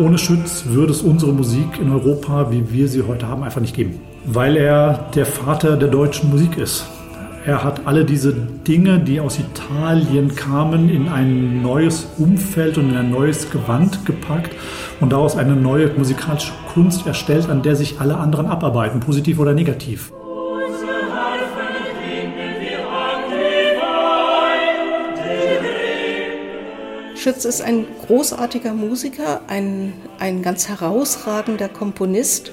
Ohne Schütz würde es unsere Musik in Europa, wie wir sie heute haben, einfach nicht geben. Weil er der Vater der deutschen Musik ist. Er hat alle diese Dinge, die aus Italien kamen, in ein neues Umfeld und in ein neues Gewand gepackt und daraus eine neue musikalische Kunst erstellt, an der sich alle anderen abarbeiten, positiv oder negativ. Schütz ist ein großartiger Musiker, ein, ein ganz herausragender Komponist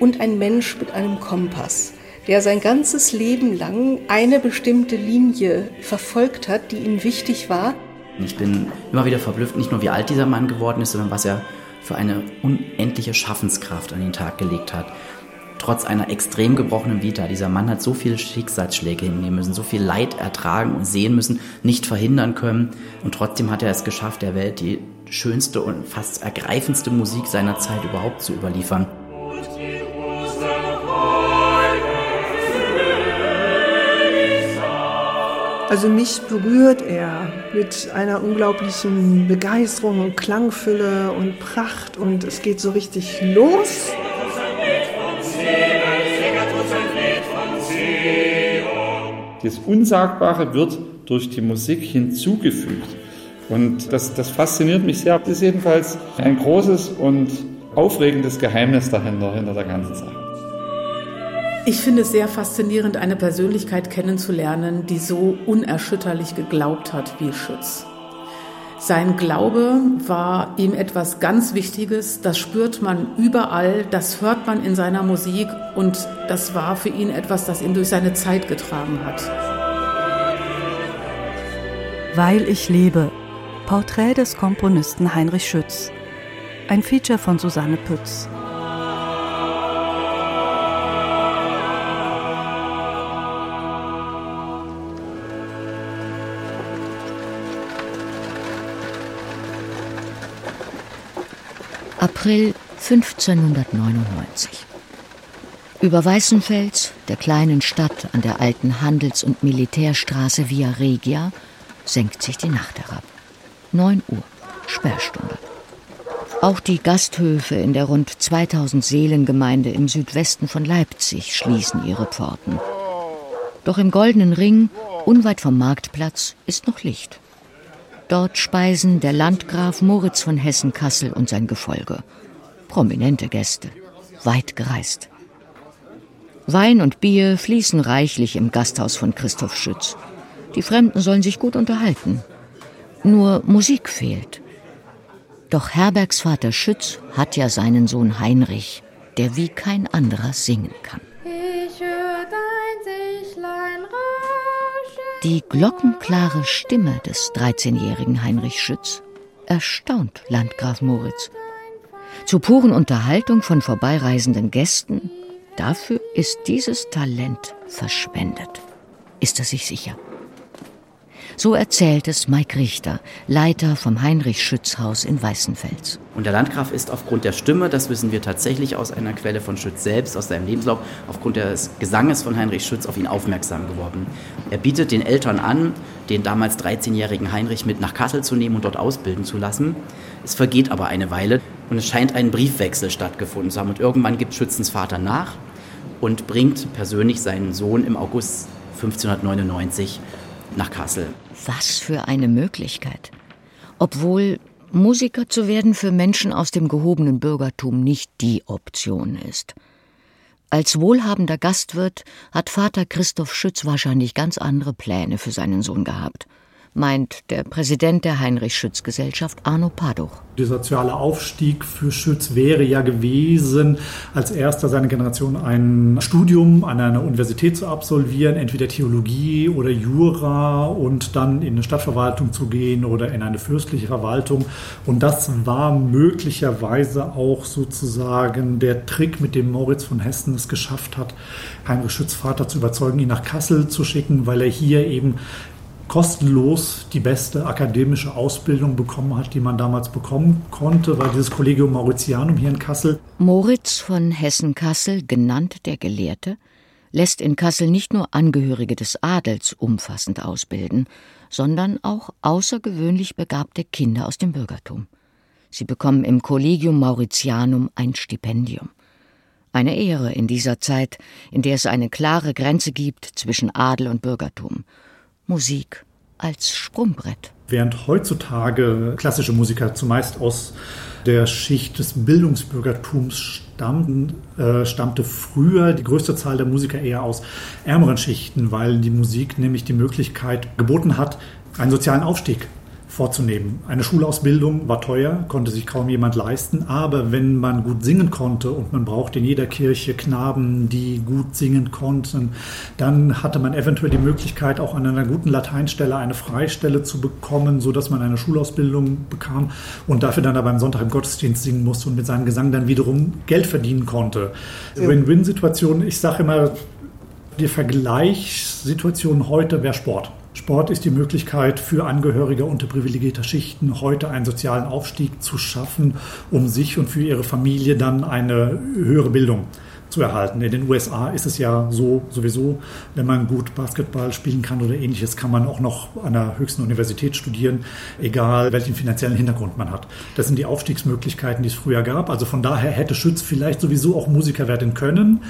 und ein Mensch mit einem Kompass, der sein ganzes Leben lang eine bestimmte Linie verfolgt hat, die ihm wichtig war. Ich bin immer wieder verblüfft, nicht nur wie alt dieser Mann geworden ist, sondern was er für eine unendliche Schaffenskraft an den Tag gelegt hat trotz einer extrem gebrochenen Vita. Dieser Mann hat so viele Schicksalsschläge hinnehmen müssen, so viel Leid ertragen und sehen müssen, nicht verhindern können. Und trotzdem hat er es geschafft, der Welt die schönste und fast ergreifendste Musik seiner Zeit überhaupt zu überliefern. Also mich berührt er mit einer unglaublichen Begeisterung und Klangfülle und Pracht und es geht so richtig los. Das Unsagbare wird durch die Musik hinzugefügt. Und das, das fasziniert mich sehr. Das ist jedenfalls ein großes und aufregendes Geheimnis dahinter, hinter der ganzen Sache. Ich finde es sehr faszinierend, eine Persönlichkeit kennenzulernen, die so unerschütterlich geglaubt hat wie Schütz. Sein Glaube war ihm etwas ganz Wichtiges, das spürt man überall, das hört man in seiner Musik und das war für ihn etwas, das ihn durch seine Zeit getragen hat. Weil ich lebe. Porträt des Komponisten Heinrich Schütz. Ein Feature von Susanne Pütz. April 1599. Über Weißenfels, der kleinen Stadt an der alten Handels- und Militärstraße Via Regia, senkt sich die Nacht herab. 9 Uhr, Sperrstunde. Auch die Gasthöfe in der rund 2000 Seelengemeinde im Südwesten von Leipzig schließen ihre Pforten. Doch im Goldenen Ring, unweit vom Marktplatz, ist noch Licht. Dort speisen der Landgraf Moritz von Hessen-Kassel und sein Gefolge. Prominente Gäste, weit gereist. Wein und Bier fließen reichlich im Gasthaus von Christoph Schütz. Die Fremden sollen sich gut unterhalten. Nur Musik fehlt. Doch Herbergsvater Schütz hat ja seinen Sohn Heinrich, der wie kein anderer singen kann. Die glockenklare Stimme des 13-jährigen Heinrich Schütz erstaunt Landgraf Moritz. Zur puren Unterhaltung von vorbeireisenden Gästen, dafür ist dieses Talent verschwendet. Ist er sich sicher? So erzählt es Mike Richter, Leiter vom Heinrich-Schütz-Haus in Weißenfels. Und der Landgraf ist aufgrund der Stimme, das wissen wir tatsächlich aus einer Quelle von Schütz selbst, aus seinem Lebenslauf, aufgrund des Gesanges von Heinrich Schütz auf ihn aufmerksam geworden. Er bietet den Eltern an, den damals 13-jährigen Heinrich mit nach Kassel zu nehmen und dort ausbilden zu lassen. Es vergeht aber eine Weile und es scheint ein Briefwechsel stattgefunden zu haben. Und irgendwann gibt Schützens Vater nach und bringt persönlich seinen Sohn im August 1599 nach Kassel. Was für eine Möglichkeit. Obwohl Musiker zu werden für Menschen aus dem gehobenen Bürgertum nicht die Option ist. Als wohlhabender Gastwirt hat Vater Christoph Schütz wahrscheinlich ganz andere Pläne für seinen Sohn gehabt meint der Präsident der Heinrich-Schütz-Gesellschaft Arno Paduch. Der soziale Aufstieg für Schütz wäre ja gewesen, als erster seiner Generation ein Studium an einer Universität zu absolvieren, entweder Theologie oder Jura und dann in eine Stadtverwaltung zu gehen oder in eine fürstliche Verwaltung. Und das war möglicherweise auch sozusagen der Trick, mit dem Moritz von Hessen es geschafft hat, Heinrich Schütz Vater zu überzeugen, ihn nach Kassel zu schicken, weil er hier eben kostenlos die beste akademische Ausbildung bekommen hat, die man damals bekommen konnte, weil dieses Collegium Mauritianum hier in Kassel. Moritz von Hessen-Kassel, genannt der Gelehrte, lässt in Kassel nicht nur Angehörige des Adels umfassend ausbilden, sondern auch außergewöhnlich begabte Kinder aus dem Bürgertum. Sie bekommen im Collegium Mauritianum ein Stipendium. Eine Ehre in dieser Zeit, in der es eine klare Grenze gibt zwischen Adel und Bürgertum. Musik als Sprungbrett. Während heutzutage klassische Musiker zumeist aus der Schicht des Bildungsbürgertums stammten, äh, stammte früher die größte Zahl der Musiker eher aus ärmeren Schichten, weil die Musik nämlich die Möglichkeit geboten hat, einen sozialen Aufstieg vorzunehmen. Eine Schulausbildung war teuer, konnte sich kaum jemand leisten, aber wenn man gut singen konnte und man brauchte in jeder Kirche Knaben, die gut singen konnten, dann hatte man eventuell die Möglichkeit, auch an einer guten Lateinstelle eine Freistelle zu bekommen, sodass man eine Schulausbildung bekam und dafür dann aber am Sonntag im Gottesdienst singen musste und mit seinem Gesang dann wiederum Geld verdienen konnte. Win-Win-Situation, ich sage immer, die Vergleichssituation heute wäre Sport. Sport ist die Möglichkeit für Angehörige unterprivilegierter Schichten, heute einen sozialen Aufstieg zu schaffen, um sich und für ihre Familie dann eine höhere Bildung zu erhalten. In den USA ist es ja so sowieso, wenn man gut Basketball spielen kann oder ähnliches, kann man auch noch an der höchsten Universität studieren, egal welchen finanziellen Hintergrund man hat. Das sind die Aufstiegsmöglichkeiten, die es früher gab. Also von daher hätte Schütz vielleicht sowieso auch Musiker werden können.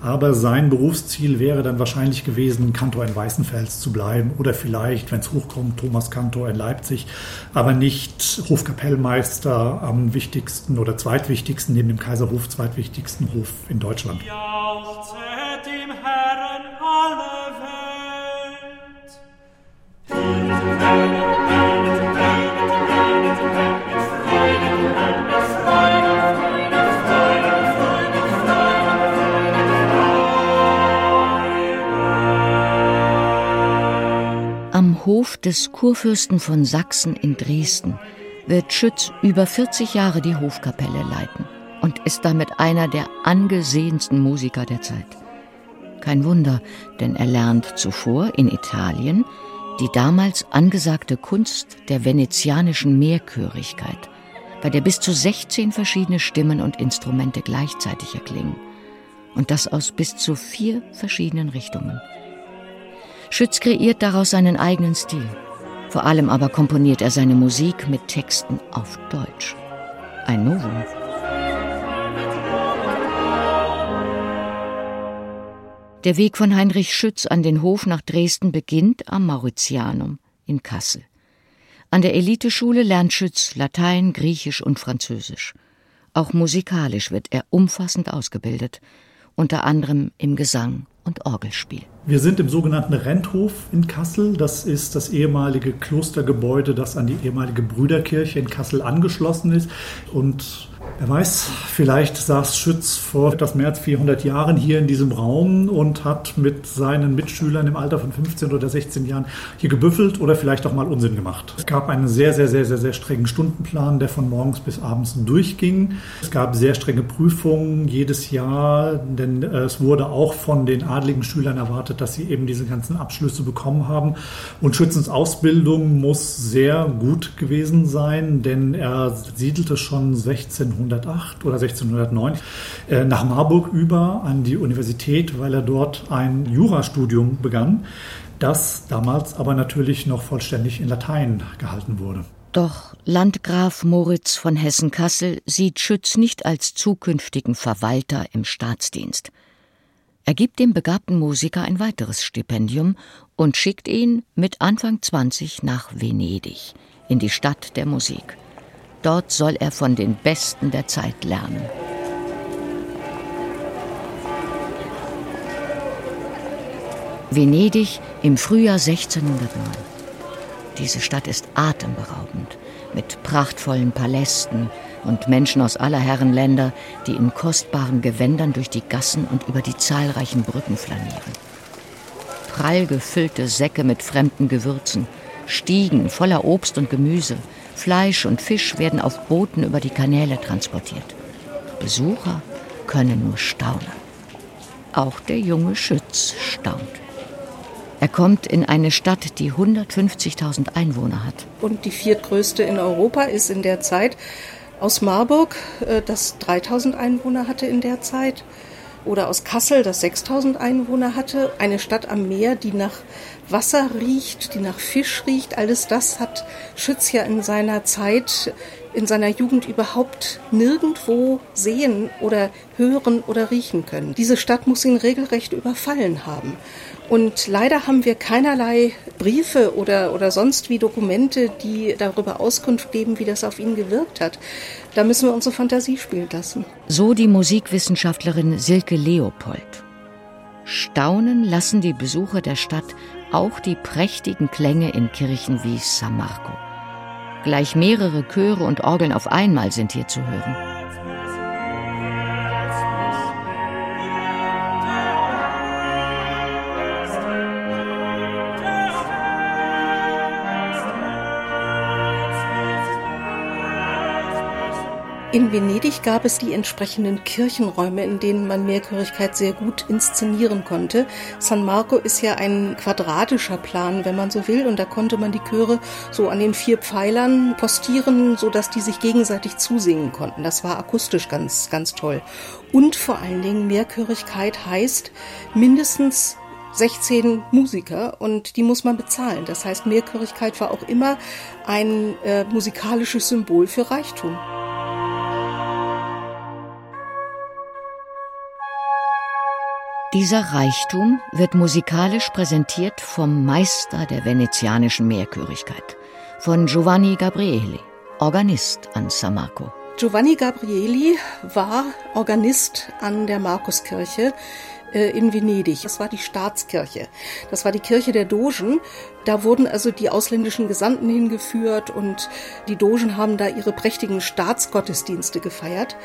Aber sein Berufsziel wäre dann wahrscheinlich gewesen, Kantor in Weißenfels zu bleiben oder vielleicht, wenn es hochkommt, Thomas Kantor in Leipzig, aber nicht Hofkapellmeister am wichtigsten oder zweitwichtigsten, neben dem Kaiserhof zweitwichtigsten Hof in Deutschland. Jauchzet dem Herrn alle Welt. Hof des Kurfürsten von Sachsen in Dresden wird Schütz über 40 Jahre die Hofkapelle leiten und ist damit einer der angesehensten Musiker der Zeit. Kein Wunder, denn er lernt zuvor in Italien die damals angesagte Kunst der venezianischen Mehrchörigkeit, bei der bis zu 16 verschiedene Stimmen und Instrumente gleichzeitig erklingen. Und das aus bis zu vier verschiedenen Richtungen. Schütz kreiert daraus seinen eigenen Stil. Vor allem aber komponiert er seine Musik mit Texten auf Deutsch. Ein Novum. Der Weg von Heinrich Schütz an den Hof nach Dresden beginnt am Mauritianum in Kassel. An der Eliteschule lernt Schütz Latein, Griechisch und Französisch. Auch musikalisch wird er umfassend ausgebildet, unter anderem im Gesang und Orgelspiel. Wir sind im sogenannten Renthof in Kassel. Das ist das ehemalige Klostergebäude, das an die ehemalige Brüderkirche in Kassel angeschlossen ist. Und Wer weiß, vielleicht saß Schütz vor etwas mehr als 400 Jahren hier in diesem Raum und hat mit seinen Mitschülern im Alter von 15 oder 16 Jahren hier gebüffelt oder vielleicht auch mal Unsinn gemacht. Es gab einen sehr, sehr, sehr, sehr, sehr strengen Stundenplan, der von morgens bis abends durchging. Es gab sehr strenge Prüfungen jedes Jahr, denn äh, es wurde auch von den adligen Schülern erwartet, dass sie eben diese ganzen Abschlüsse bekommen haben. Und Schützens Ausbildung muss sehr gut gewesen sein, denn er siedelte schon 1600 1608 oder 1609 äh, nach Marburg über an die Universität, weil er dort ein Jurastudium begann, das damals aber natürlich noch vollständig in Latein gehalten wurde. Doch Landgraf Moritz von Hessen-Kassel sieht Schütz nicht als zukünftigen Verwalter im Staatsdienst. Er gibt dem begabten Musiker ein weiteres Stipendium und schickt ihn mit Anfang 20 nach Venedig, in die Stadt der Musik. Dort soll er von den Besten der Zeit lernen. Venedig im Frühjahr 1609. Diese Stadt ist atemberaubend, mit prachtvollen Palästen und Menschen aus aller Herren Länder, die in kostbaren Gewändern durch die Gassen und über die zahlreichen Brücken flanieren. Prall gefüllte Säcke mit fremden Gewürzen, Stiegen voller Obst und Gemüse, Fleisch und Fisch werden auf Booten über die Kanäle transportiert. Besucher können nur staunen. Auch der junge Schütz staunt. Er kommt in eine Stadt, die 150.000 Einwohner hat. Und die viertgrößte in Europa ist in der Zeit aus Marburg, äh, das 3000 Einwohner hatte in der Zeit. Oder aus Kassel, das 6000 Einwohner hatte. Eine Stadt am Meer, die nach Wasser riecht, die nach Fisch riecht. Alles das hat Schütz ja in seiner Zeit, in seiner Jugend überhaupt nirgendwo sehen oder hören oder riechen können. Diese Stadt muss ihn regelrecht überfallen haben. Und leider haben wir keinerlei Briefe oder, oder sonst wie Dokumente, die darüber Auskunft geben, wie das auf ihn gewirkt hat. Da müssen wir unsere Fantasie spielen lassen. So die Musikwissenschaftlerin Silke Leopold. Staunen lassen die Besucher der Stadt auch die prächtigen Klänge in Kirchen wie San Marco. Gleich mehrere Chöre und Orgeln auf einmal sind hier zu hören. In Venedig gab es die entsprechenden Kirchenräume, in denen man Mehrchörigkeit sehr gut inszenieren konnte. San Marco ist ja ein quadratischer Plan, wenn man so will, und da konnte man die Chöre so an den vier Pfeilern postieren, so dass die sich gegenseitig zusingen konnten. Das war akustisch ganz, ganz toll. Und vor allen Dingen Mehrchörigkeit heißt mindestens 16 Musiker und die muss man bezahlen. Das heißt, Mehrchörigkeit war auch immer ein äh, musikalisches Symbol für Reichtum. Dieser Reichtum wird musikalisch präsentiert vom Meister der venezianischen Mehrchörigkeit, von Giovanni Gabrieli, Organist an San Marco. Giovanni Gabrieli war Organist an der Markuskirche äh, in Venedig. Das war die Staatskirche. Das war die Kirche der Dogen. Da wurden also die ausländischen Gesandten hingeführt und die Dogen haben da ihre prächtigen Staatsgottesdienste gefeiert.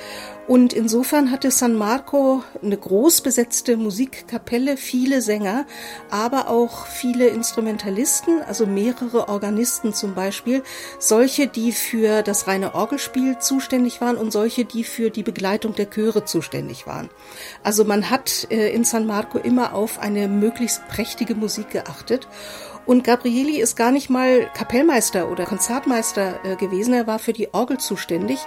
Und insofern hatte San Marco eine groß besetzte Musikkapelle, viele Sänger, aber auch viele Instrumentalisten, also mehrere Organisten zum Beispiel, solche, die für das reine Orgelspiel zuständig waren und solche, die für die Begleitung der Chöre zuständig waren. Also man hat äh, in San Marco immer auf eine möglichst prächtige Musik geachtet. Und Gabrieli ist gar nicht mal Kapellmeister oder Konzertmeister äh, gewesen, er war für die Orgel zuständig.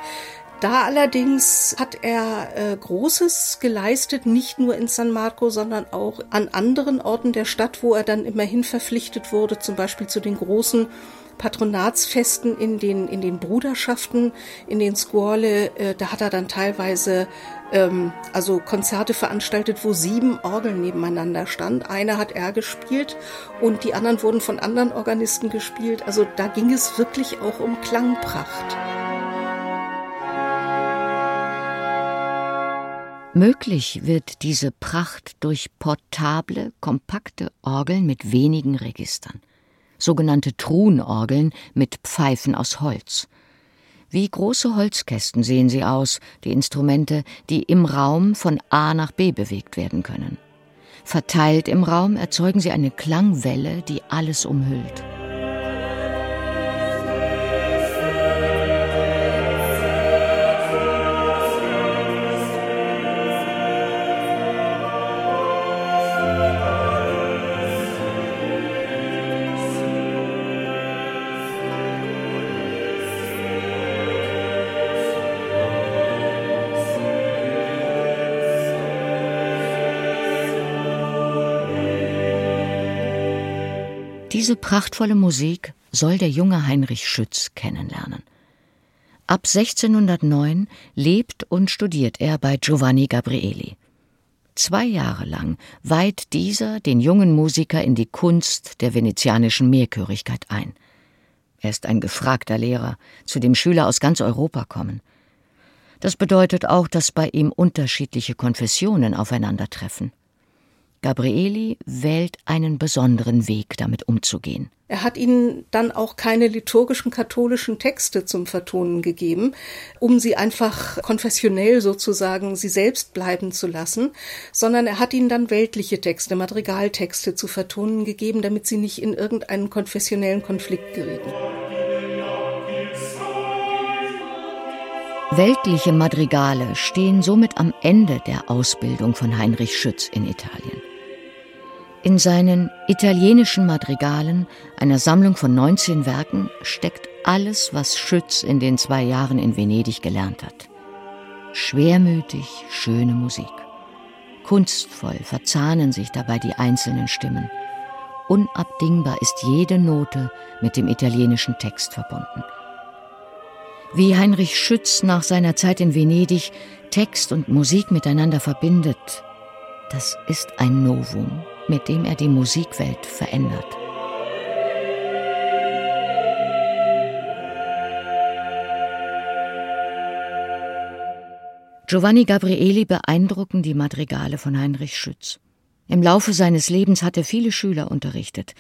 Da allerdings hat er äh, Großes geleistet, nicht nur in San Marco, sondern auch an anderen Orten der Stadt, wo er dann immerhin verpflichtet wurde, zum Beispiel zu den großen Patronatsfesten in den, in den Bruderschaften, in den Scuole. Äh, da hat er dann teilweise ähm, also Konzerte veranstaltet, wo sieben Orgeln nebeneinander stand. Eine hat er gespielt und die anderen wurden von anderen Organisten gespielt. Also da ging es wirklich auch um Klangpracht. Möglich wird diese Pracht durch portable, kompakte Orgeln mit wenigen Registern, sogenannte Truhenorgeln mit Pfeifen aus Holz. Wie große Holzkästen sehen sie aus, die Instrumente, die im Raum von A nach B bewegt werden können. Verteilt im Raum erzeugen sie eine Klangwelle, die alles umhüllt. Diese prachtvolle Musik soll der junge Heinrich Schütz kennenlernen. Ab 1609 lebt und studiert er bei Giovanni Gabrieli. Zwei Jahre lang weiht dieser den jungen Musiker in die Kunst der venezianischen Mehrchörigkeit ein. Er ist ein gefragter Lehrer, zu dem Schüler aus ganz Europa kommen. Das bedeutet auch, dass bei ihm unterschiedliche Konfessionen aufeinandertreffen. Gabrieli wählt einen besonderen Weg, damit umzugehen. Er hat ihnen dann auch keine liturgischen katholischen Texte zum Vertonen gegeben, um sie einfach konfessionell sozusagen sie selbst bleiben zu lassen, sondern er hat ihnen dann weltliche Texte, Madrigaltexte zu vertonen gegeben, damit sie nicht in irgendeinen konfessionellen Konflikt gerieten. Weltliche Madrigale stehen somit am Ende der Ausbildung von Heinrich Schütz in Italien. In seinen italienischen Madrigalen, einer Sammlung von 19 Werken, steckt alles, was Schütz in den zwei Jahren in Venedig gelernt hat. Schwermütig schöne Musik, Kunstvoll verzahnen sich dabei die einzelnen Stimmen. Unabdingbar ist jede Note mit dem italienischen Text verbunden. Wie Heinrich Schütz nach seiner Zeit in Venedig Text und Musik miteinander verbindet, das ist ein Novum, mit dem er die Musikwelt verändert. Giovanni Gabrieli beeindrucken die Madrigale von Heinrich Schütz. Im Laufe seines Lebens hat er viele Schüler unterrichtet.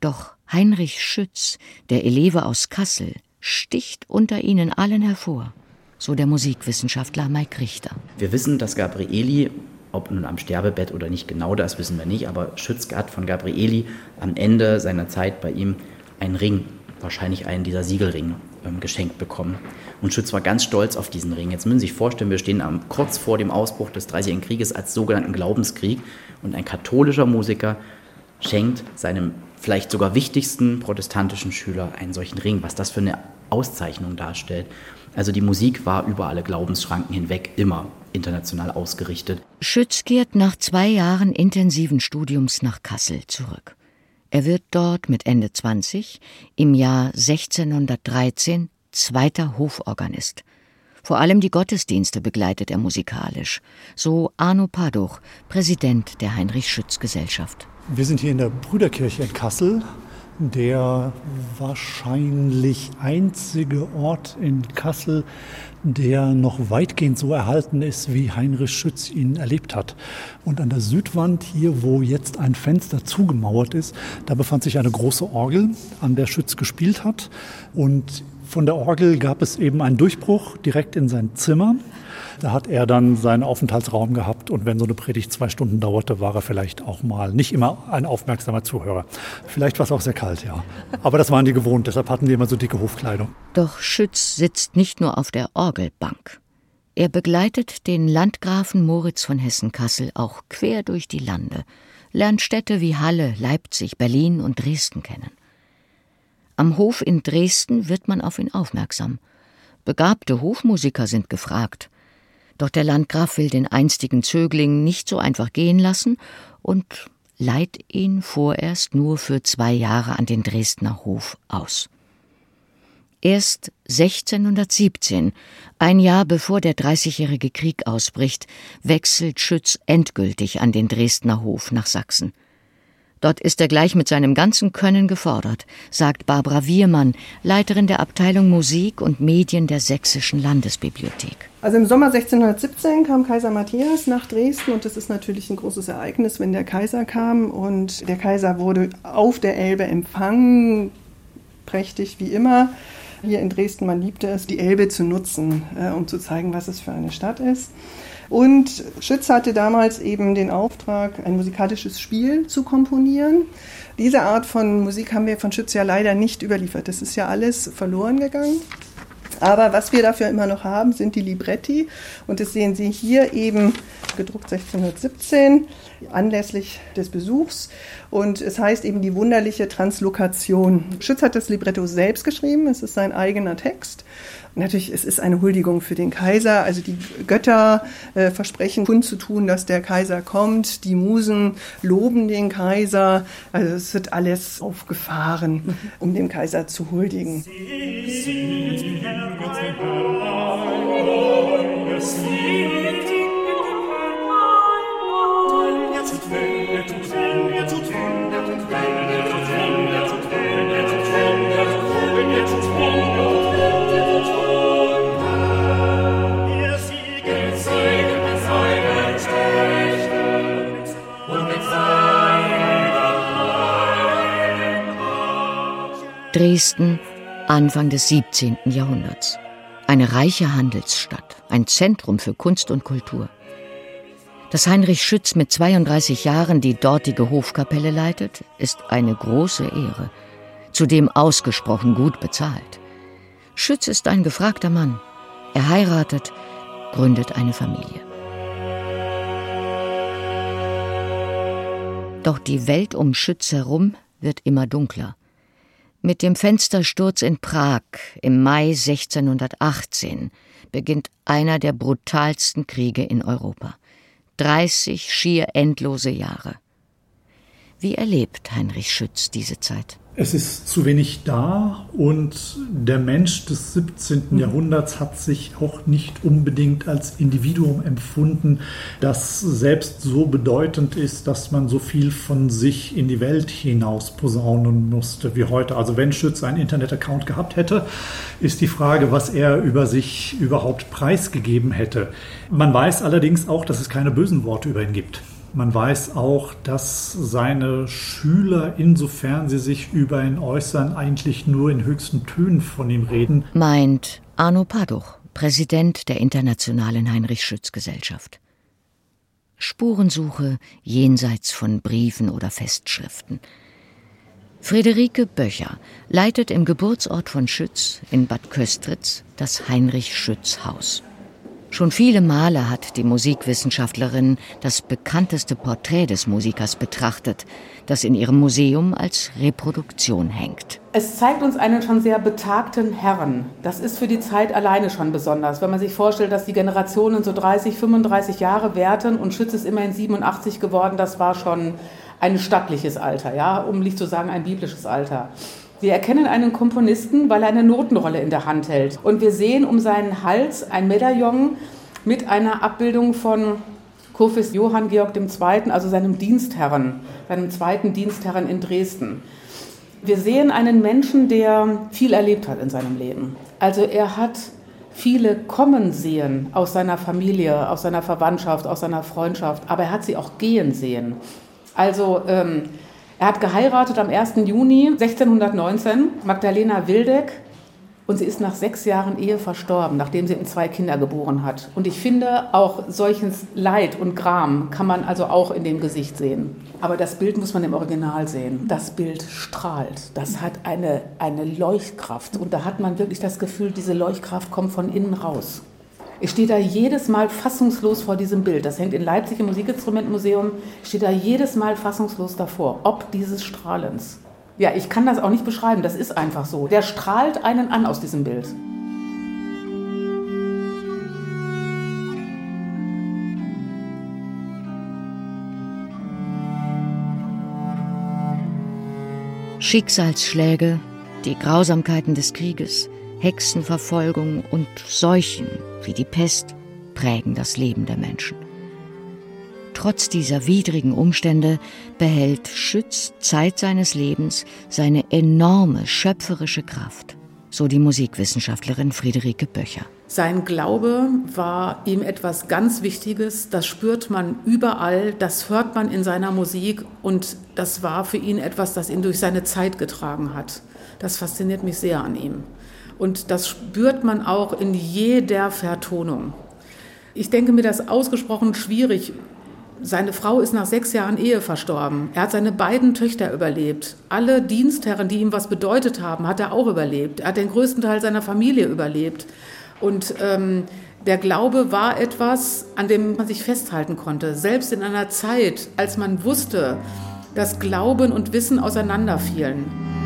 Doch Heinrich Schütz, der Eleve aus Kassel, sticht unter ihnen allen hervor, so der Musikwissenschaftler Mike Richter. Wir wissen, dass Gabrieli, ob nun am Sterbebett oder nicht genau das wissen wir nicht, aber Schütz hat von Gabrieli am Ende seiner Zeit bei ihm einen Ring, wahrscheinlich einen dieser Siegelringe, ähm, geschenkt bekommen. Und Schütz war ganz stolz auf diesen Ring. Jetzt müssen Sie sich vorstellen, wir stehen am, kurz vor dem Ausbruch des Dreißigjährigen Krieges als sogenannten Glaubenskrieg und ein katholischer Musiker schenkt seinem vielleicht sogar wichtigsten protestantischen Schüler einen solchen Ring, was das für eine Auszeichnung darstellt. Also die Musik war über alle Glaubensschranken hinweg immer international ausgerichtet. Schütz kehrt nach zwei Jahren intensiven Studiums nach Kassel zurück. Er wird dort mit Ende 20 im Jahr 1613 zweiter Hoforganist. Vor allem die Gottesdienste begleitet er musikalisch, so Arno Paduch, Präsident der Heinrich Schütz Gesellschaft. Wir sind hier in der Brüderkirche in Kassel, der wahrscheinlich einzige Ort in Kassel, der noch weitgehend so erhalten ist, wie Heinrich Schütz ihn erlebt hat. Und an der Südwand hier, wo jetzt ein Fenster zugemauert ist, da befand sich eine große Orgel, an der Schütz gespielt hat. Und von der Orgel gab es eben einen Durchbruch direkt in sein Zimmer. Da hat er dann seinen Aufenthaltsraum gehabt und wenn so eine Predigt zwei Stunden dauerte, war er vielleicht auch mal nicht immer ein aufmerksamer Zuhörer. Vielleicht war es auch sehr kalt, ja. Aber das waren die gewohnt, deshalb hatten die immer so dicke Hofkleidung. Doch Schütz sitzt nicht nur auf der Orgelbank. Er begleitet den Landgrafen Moritz von Hessen-Kassel auch quer durch die Lande, lernt Städte wie Halle, Leipzig, Berlin und Dresden kennen. Am Hof in Dresden wird man auf ihn aufmerksam. Begabte Hofmusiker sind gefragt. Doch der Landgraf will den einstigen Zögling nicht so einfach gehen lassen und leiht ihn vorerst nur für zwei Jahre an den Dresdner Hof aus. Erst 1617, ein Jahr bevor der Dreißigjährige Krieg ausbricht, wechselt Schütz endgültig an den Dresdner Hof nach Sachsen. Dort ist er gleich mit seinem ganzen Können gefordert, sagt Barbara Wiermann, Leiterin der Abteilung Musik und Medien der Sächsischen Landesbibliothek. Also im Sommer 1617 kam Kaiser Matthias nach Dresden und das ist natürlich ein großes Ereignis, wenn der Kaiser kam und der Kaiser wurde auf der Elbe empfangen, prächtig wie immer. Hier in Dresden, man liebte es, die Elbe zu nutzen, äh, um zu zeigen, was es für eine Stadt ist. Und Schütz hatte damals eben den Auftrag, ein musikalisches Spiel zu komponieren. Diese Art von Musik haben wir von Schütz ja leider nicht überliefert. Das ist ja alles verloren gegangen. Aber was wir dafür immer noch haben, sind die Libretti. Und das sehen Sie hier eben gedruckt 1617 anlässlich des Besuchs. Und es heißt eben die wunderliche Translokation. Schütz hat das Libretto selbst geschrieben. Es ist sein eigener Text. Natürlich, es ist eine Huldigung für den Kaiser. Also die Götter äh, versprechen kundzutun, dass der Kaiser kommt. Die Musen loben den Kaiser. Also es wird alles aufgefahren, um dem Kaiser zu huldigen. Sie, sie, Dresden Anfang des 17. Jahrhunderts. Eine reiche Handelsstadt, ein Zentrum für Kunst und Kultur. Dass Heinrich Schütz mit 32 Jahren die dortige Hofkapelle leitet, ist eine große Ehre, zudem ausgesprochen gut bezahlt. Schütz ist ein gefragter Mann. Er heiratet, gründet eine Familie. Doch die Welt um Schütz herum wird immer dunkler. Mit dem Fenstersturz in Prag im Mai 1618 beginnt einer der brutalsten Kriege in Europa. 30 schier endlose Jahre. Wie erlebt Heinrich Schütz diese Zeit? Es ist zu wenig da und der Mensch des 17. Mhm. Jahrhunderts hat sich auch nicht unbedingt als Individuum empfunden, das selbst so bedeutend ist, dass man so viel von sich in die Welt hinaus posaunen musste wie heute. Also wenn Schütz einen Internet-Account gehabt hätte, ist die Frage, was er über sich überhaupt preisgegeben hätte. Man weiß allerdings auch, dass es keine bösen Worte über ihn gibt. Man weiß auch, dass seine Schüler, insofern sie sich über ihn äußern, eigentlich nur in höchsten Tönen von ihm reden. Meint Arno Paduch, Präsident der Internationalen Heinrich-Schütz-Gesellschaft. Spurensuche jenseits von Briefen oder Festschriften. Friederike Böcher leitet im Geburtsort von Schütz in Bad Köstritz das Heinrich-Schütz-Haus. Schon viele Male hat die Musikwissenschaftlerin das bekannteste Porträt des Musikers betrachtet, das in ihrem Museum als Reproduktion hängt. Es zeigt uns einen schon sehr betagten Herrn. Das ist für die Zeit alleine schon besonders. Wenn man sich vorstellt, dass die Generationen so 30, 35 Jahre währten und Schütz ist immerhin 87 geworden, das war schon ein stattliches Alter, ja, um nicht zu sagen ein biblisches Alter. Wir erkennen einen Komponisten, weil er eine Notenrolle in der Hand hält. Und wir sehen um seinen Hals ein Medaillon mit einer Abbildung von Kurfürst Johann Georg II., also seinem Dienstherren, seinem zweiten Dienstherren in Dresden. Wir sehen einen Menschen, der viel erlebt hat in seinem Leben. Also er hat viele kommen sehen aus seiner Familie, aus seiner Verwandtschaft, aus seiner Freundschaft, aber er hat sie auch gehen sehen. Also ähm, er hat geheiratet am 1. Juni 1619, Magdalena Wildeck, und sie ist nach sechs Jahren Ehe verstorben, nachdem sie zwei Kinder geboren hat. Und ich finde, auch solches Leid und Gram kann man also auch in dem Gesicht sehen. Aber das Bild muss man im Original sehen. Das Bild strahlt. Das hat eine, eine Leuchtkraft. Und da hat man wirklich das Gefühl, diese Leuchtkraft kommt von innen raus. Ich stehe da jedes Mal fassungslos vor diesem Bild. Das hängt in Leipzig im Musikinstrumentmuseum. Ich stehe da jedes Mal fassungslos davor, ob dieses Strahlens. Ja, ich kann das auch nicht beschreiben, das ist einfach so. Der strahlt einen an aus diesem Bild. Schicksalsschläge, die Grausamkeiten des Krieges, Hexenverfolgung und Seuchen wie die Pest prägen das Leben der Menschen. Trotz dieser widrigen Umstände behält Schütz Zeit seines Lebens seine enorme schöpferische Kraft, so die Musikwissenschaftlerin Friederike Böcher. Sein Glaube war ihm etwas ganz Wichtiges, das spürt man überall, das hört man in seiner Musik und das war für ihn etwas, das ihn durch seine Zeit getragen hat. Das fasziniert mich sehr an ihm. Und das spürt man auch in jeder Vertonung. Ich denke mir das ausgesprochen schwierig. Seine Frau ist nach sechs Jahren Ehe verstorben. Er hat seine beiden Töchter überlebt. Alle Dienstherren, die ihm was bedeutet haben, hat er auch überlebt. Er hat den größten Teil seiner Familie überlebt. Und ähm, der Glaube war etwas, an dem man sich festhalten konnte. Selbst in einer Zeit, als man wusste, dass Glauben und Wissen auseinanderfielen.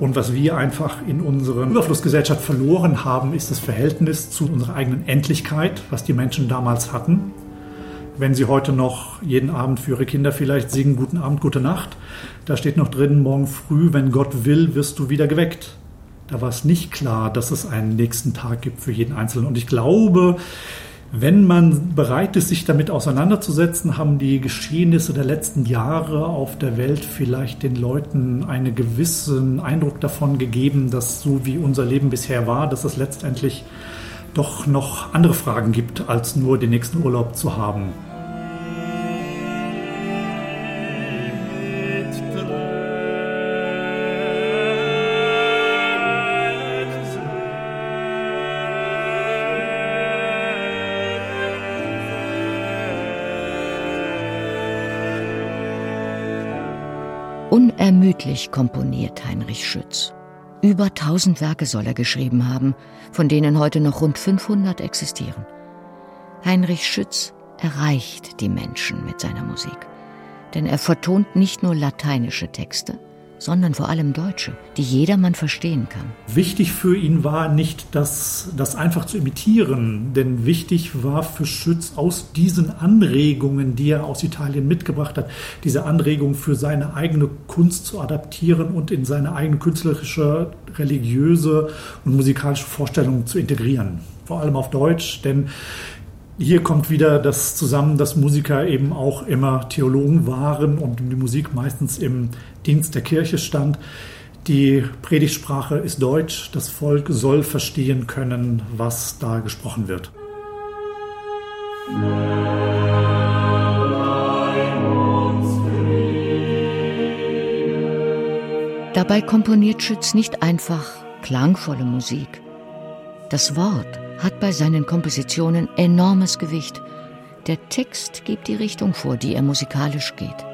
Und was wir einfach in unserer Überflussgesellschaft verloren haben, ist das Verhältnis zu unserer eigenen Endlichkeit, was die Menschen damals hatten. Wenn sie heute noch jeden Abend für ihre Kinder vielleicht singen, guten Abend, gute Nacht, da steht noch drin, morgen früh, wenn Gott will, wirst du wieder geweckt. Da war es nicht klar, dass es einen nächsten Tag gibt für jeden Einzelnen. Und ich glaube, wenn man bereit ist, sich damit auseinanderzusetzen, haben die Geschehnisse der letzten Jahre auf der Welt vielleicht den Leuten einen gewissen Eindruck davon gegeben, dass so wie unser Leben bisher war, dass es letztendlich doch noch andere Fragen gibt, als nur den nächsten Urlaub zu haben. Unermüdlich komponiert Heinrich Schütz. Über tausend Werke soll er geschrieben haben, von denen heute noch rund 500 existieren. Heinrich Schütz erreicht die Menschen mit seiner Musik, denn er vertont nicht nur lateinische Texte, sondern vor allem deutsche, die jedermann verstehen kann. Wichtig für ihn war nicht das, das einfach zu imitieren, denn wichtig war für Schütz aus diesen Anregungen, die er aus Italien mitgebracht hat, diese Anregung für seine eigene Kunst zu adaptieren und in seine eigene künstlerische, religiöse und musikalische Vorstellung zu integrieren. Vor allem auf Deutsch, denn hier kommt wieder das zusammen, dass Musiker eben auch immer Theologen waren und die Musik meistens im Dienst der Kirche stand. Die Predigtsprache ist Deutsch, das Volk soll verstehen können, was da gesprochen wird. Dabei komponiert Schütz nicht einfach klangvolle Musik. Das Wort hat bei seinen Kompositionen enormes Gewicht. Der Text gibt die Richtung vor, die er musikalisch geht.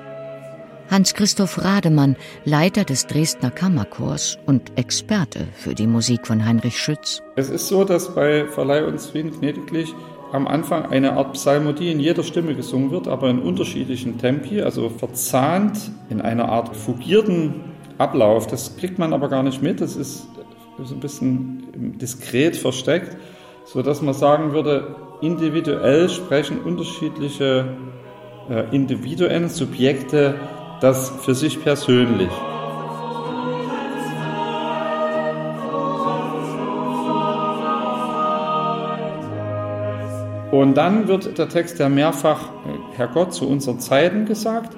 Hans-Christoph Rademann, Leiter des Dresdner Kammerchors und Experte für die Musik von Heinrich Schütz. Es ist so, dass bei Verleih uns Frieden gnädiglich am Anfang eine Art Psalmodie in jeder Stimme gesungen wird, aber in unterschiedlichen Tempi, also verzahnt in einer Art fugierten Ablauf. Das kriegt man aber gar nicht mit, das ist so ein bisschen diskret versteckt so dass man sagen würde, individuell sprechen unterschiedliche äh, Individuen, Subjekte das für sich persönlich. Und dann wird der Text ja mehrfach, äh, Herr Gott, zu unseren Zeiten gesagt.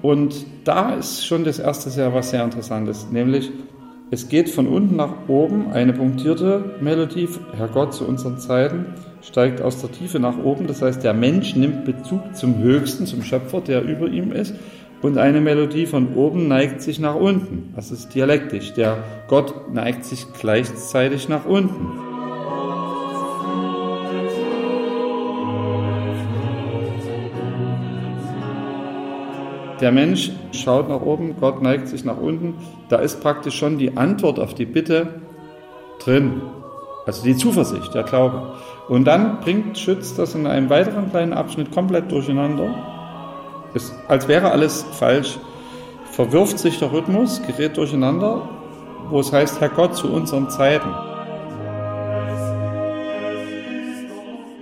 Und da ist schon das erste sehr was sehr Interessantes, nämlich es geht von unten nach oben, eine punktierte Melodie, Herr Gott zu unseren Zeiten, steigt aus der Tiefe nach oben. Das heißt, der Mensch nimmt Bezug zum Höchsten, zum Schöpfer, der über ihm ist. Und eine Melodie von oben neigt sich nach unten. Das ist dialektisch. Der Gott neigt sich gleichzeitig nach unten. Der Mensch schaut nach oben, Gott neigt sich nach unten. Da ist praktisch schon die Antwort auf die Bitte drin. Also die Zuversicht, der Glaube. Und dann bringt Schütz das in einem weiteren kleinen Abschnitt komplett durcheinander. Es, als wäre alles falsch. Verwirft sich der Rhythmus, gerät durcheinander, wo es heißt, Herr Gott, zu unseren Zeiten.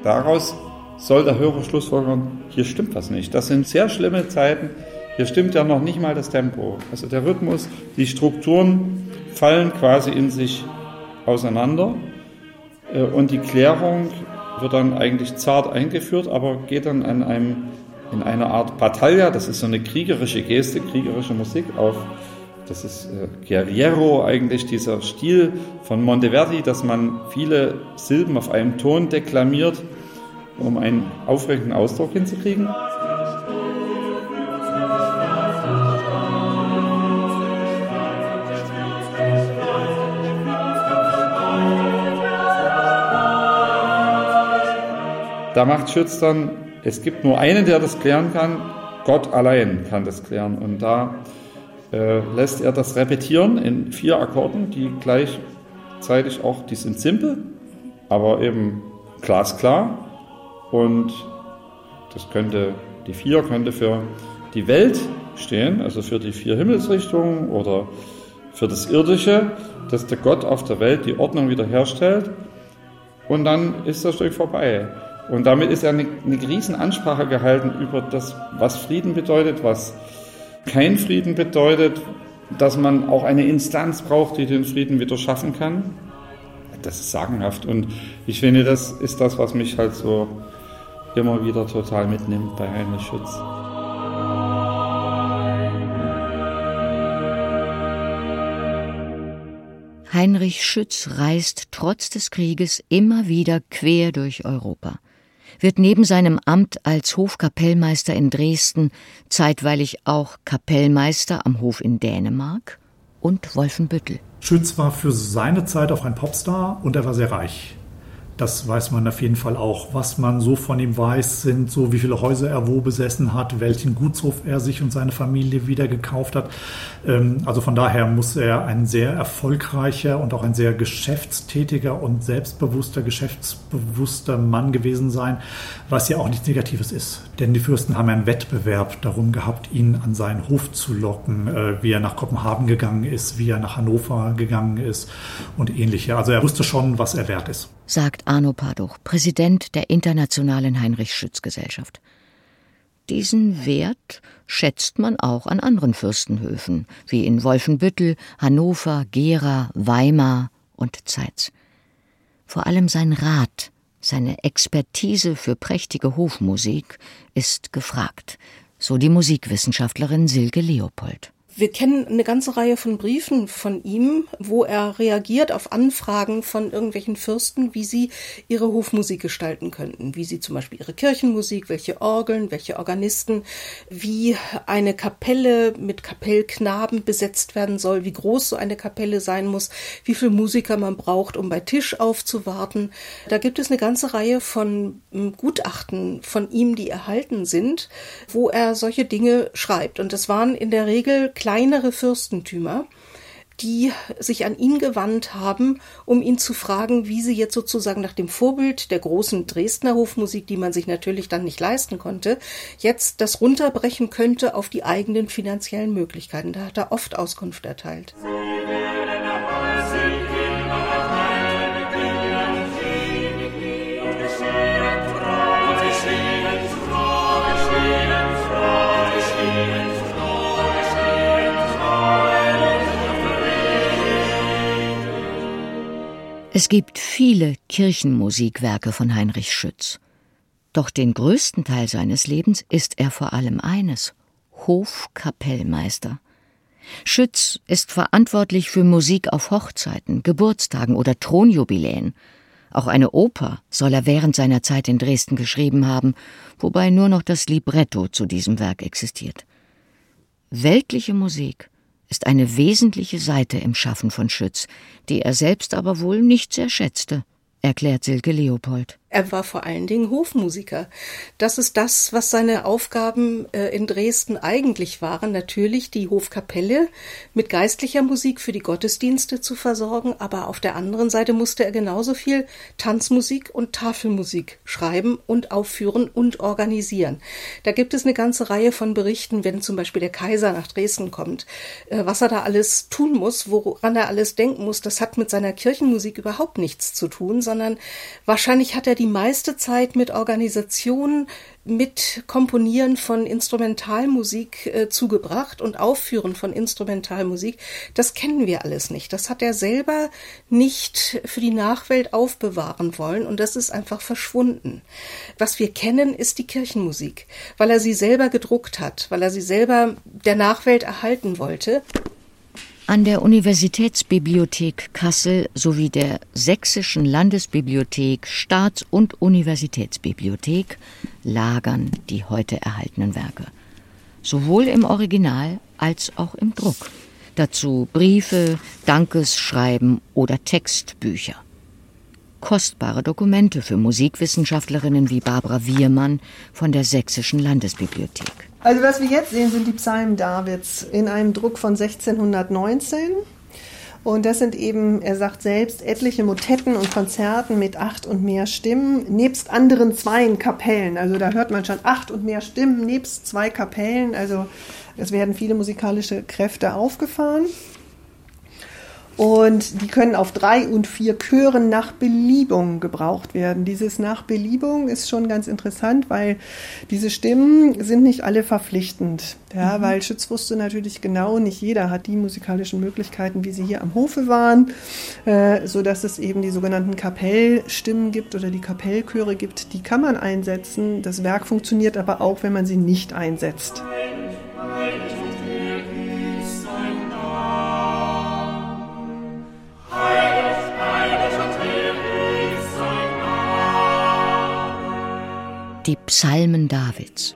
Daraus soll der Hörer schlussfolgern, hier stimmt was nicht. Das sind sehr schlimme Zeiten. Hier stimmt ja noch nicht mal das Tempo. Also der Rhythmus, die Strukturen fallen quasi in sich auseinander äh, und die Klärung wird dann eigentlich zart eingeführt, aber geht dann an einem, in einer Art Battaglia, das ist so eine kriegerische Geste, kriegerische Musik auf. Das ist äh, Guerriero eigentlich, dieser Stil von Monteverdi, dass man viele Silben auf einem Ton deklamiert, um einen aufregenden Ausdruck hinzukriegen. Da macht Schütz dann, es gibt nur einen, der das klären kann, Gott allein kann das klären. Und da äh, lässt er das repetieren in vier Akkorden, die gleichzeitig auch, die sind simpel, aber eben glasklar. Und das könnte, die vier könnte für die Welt stehen, also für die vier Himmelsrichtungen oder für das Irdische, dass der Gott auf der Welt die Ordnung wiederherstellt. Und dann ist das Stück vorbei. Und damit ist ja eine, eine Riesenansprache gehalten über das, was Frieden bedeutet, was kein Frieden bedeutet, dass man auch eine Instanz braucht, die den Frieden wieder schaffen kann. Das ist sagenhaft und ich finde, das ist das, was mich halt so immer wieder total mitnimmt bei Heinrich Schütz. Heinrich Schütz reist trotz des Krieges immer wieder quer durch Europa wird neben seinem Amt als Hofkapellmeister in Dresden zeitweilig auch Kapellmeister am Hof in Dänemark und Wolfenbüttel. Schütz war für seine Zeit auch ein Popstar und er war sehr reich. Das weiß man auf jeden Fall auch. Was man so von ihm weiß, sind so, wie viele Häuser er wo besessen hat, welchen Gutshof er sich und seine Familie wieder gekauft hat. Ähm, also von daher muss er ein sehr erfolgreicher und auch ein sehr geschäftstätiger und selbstbewusster, geschäftsbewusster Mann gewesen sein, was ja auch nichts Negatives ist. Denn die Fürsten haben einen Wettbewerb darum gehabt, ihn an seinen Hof zu locken, äh, wie er nach Kopenhagen gegangen ist, wie er nach Hannover gegangen ist und ähnliche. Also er wusste schon, was er wert ist sagt Arno Paduch, Präsident der Internationalen Heinrich-Schütz-Gesellschaft. Diesen Wert schätzt man auch an anderen Fürstenhöfen, wie in Wolfenbüttel, Hannover, Gera, Weimar und Zeitz. Vor allem sein Rat, seine Expertise für prächtige Hofmusik ist gefragt, so die Musikwissenschaftlerin Silke Leopold. Wir kennen eine ganze Reihe von Briefen von ihm, wo er reagiert auf Anfragen von irgendwelchen Fürsten, wie sie ihre Hofmusik gestalten könnten, wie sie zum Beispiel ihre Kirchenmusik, welche Orgeln, welche Organisten, wie eine Kapelle mit Kapellknaben besetzt werden soll, wie groß so eine Kapelle sein muss, wie viele Musiker man braucht, um bei Tisch aufzuwarten. Da gibt es eine ganze Reihe von hm, Gutachten von ihm, die erhalten sind, wo er solche Dinge schreibt. Und das waren in der Regel kleinere Fürstentümer, die sich an ihn gewandt haben, um ihn zu fragen, wie sie jetzt sozusagen nach dem Vorbild der großen Dresdner Hofmusik, die man sich natürlich dann nicht leisten konnte, jetzt das runterbrechen könnte auf die eigenen finanziellen Möglichkeiten. Da hat er oft Auskunft erteilt. Es gibt viele Kirchenmusikwerke von Heinrich Schütz. Doch den größten Teil seines Lebens ist er vor allem eines Hofkapellmeister. Schütz ist verantwortlich für Musik auf Hochzeiten, Geburtstagen oder Thronjubiläen. Auch eine Oper soll er während seiner Zeit in Dresden geschrieben haben, wobei nur noch das Libretto zu diesem Werk existiert. Weltliche Musik ist eine wesentliche Seite im Schaffen von Schütz, die er selbst aber wohl nicht sehr schätzte, erklärt Silke Leopold. Er war vor allen Dingen Hofmusiker. Das ist das, was seine Aufgaben äh, in Dresden eigentlich waren. Natürlich die Hofkapelle mit geistlicher Musik für die Gottesdienste zu versorgen, aber auf der anderen Seite musste er genauso viel Tanzmusik und Tafelmusik schreiben und aufführen und organisieren. Da gibt es eine ganze Reihe von Berichten, wenn zum Beispiel der Kaiser nach Dresden kommt, äh, was er da alles tun muss, woran er alles denken muss. Das hat mit seiner Kirchenmusik überhaupt nichts zu tun, sondern wahrscheinlich hat er die meiste Zeit mit Organisationen, mit Komponieren von Instrumentalmusik äh, zugebracht und Aufführen von Instrumentalmusik. Das kennen wir alles nicht. Das hat er selber nicht für die Nachwelt aufbewahren wollen und das ist einfach verschwunden. Was wir kennen, ist die Kirchenmusik, weil er sie selber gedruckt hat, weil er sie selber der Nachwelt erhalten wollte. An der Universitätsbibliothek Kassel sowie der Sächsischen Landesbibliothek Staats- und Universitätsbibliothek lagern die heute erhaltenen Werke, sowohl im Original als auch im Druck. Dazu Briefe, Dankesschreiben oder Textbücher. Kostbare Dokumente für Musikwissenschaftlerinnen wie Barbara Wiermann von der Sächsischen Landesbibliothek. Also was wir jetzt sehen, sind die Psalmen Davids in einem Druck von 1619. Und das sind eben, er sagt selbst, etliche Motetten und Konzerten mit acht und mehr Stimmen, nebst anderen zweien Kapellen. Also da hört man schon acht und mehr Stimmen, nebst zwei Kapellen. Also es werden viele musikalische Kräfte aufgefahren. Und die können auf drei und vier Chören nach Beliebung gebraucht werden. Dieses nach Beliebung ist schon ganz interessant, weil diese Stimmen sind nicht alle verpflichtend. Ja, mhm. weil Schütz wusste natürlich genau, nicht jeder hat die musikalischen Möglichkeiten, wie sie hier am Hofe waren, äh, so dass es eben die sogenannten Kapellstimmen gibt oder die Kapellchöre gibt. Die kann man einsetzen. Das Werk funktioniert aber auch, wenn man sie nicht einsetzt. Die Psalmen Davids.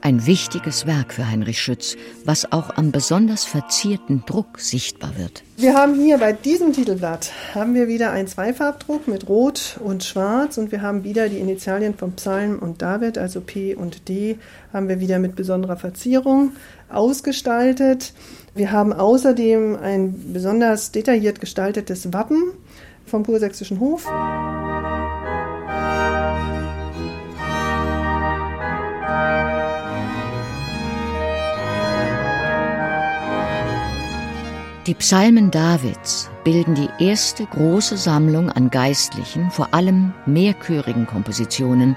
Ein wichtiges Werk für Heinrich Schütz, was auch am besonders verzierten Druck sichtbar wird. Wir haben hier bei diesem Titelblatt haben wir wieder einen Zweifarbdruck mit Rot und Schwarz und wir haben wieder die Initialien von Psalm und David, also P und D, haben wir wieder mit besonderer Verzierung ausgestaltet. Wir haben außerdem ein besonders detailliert gestaltetes Wappen vom Kursächsischen Hof. Die Psalmen Davids bilden die erste große Sammlung an geistlichen, vor allem mehrchörigen Kompositionen,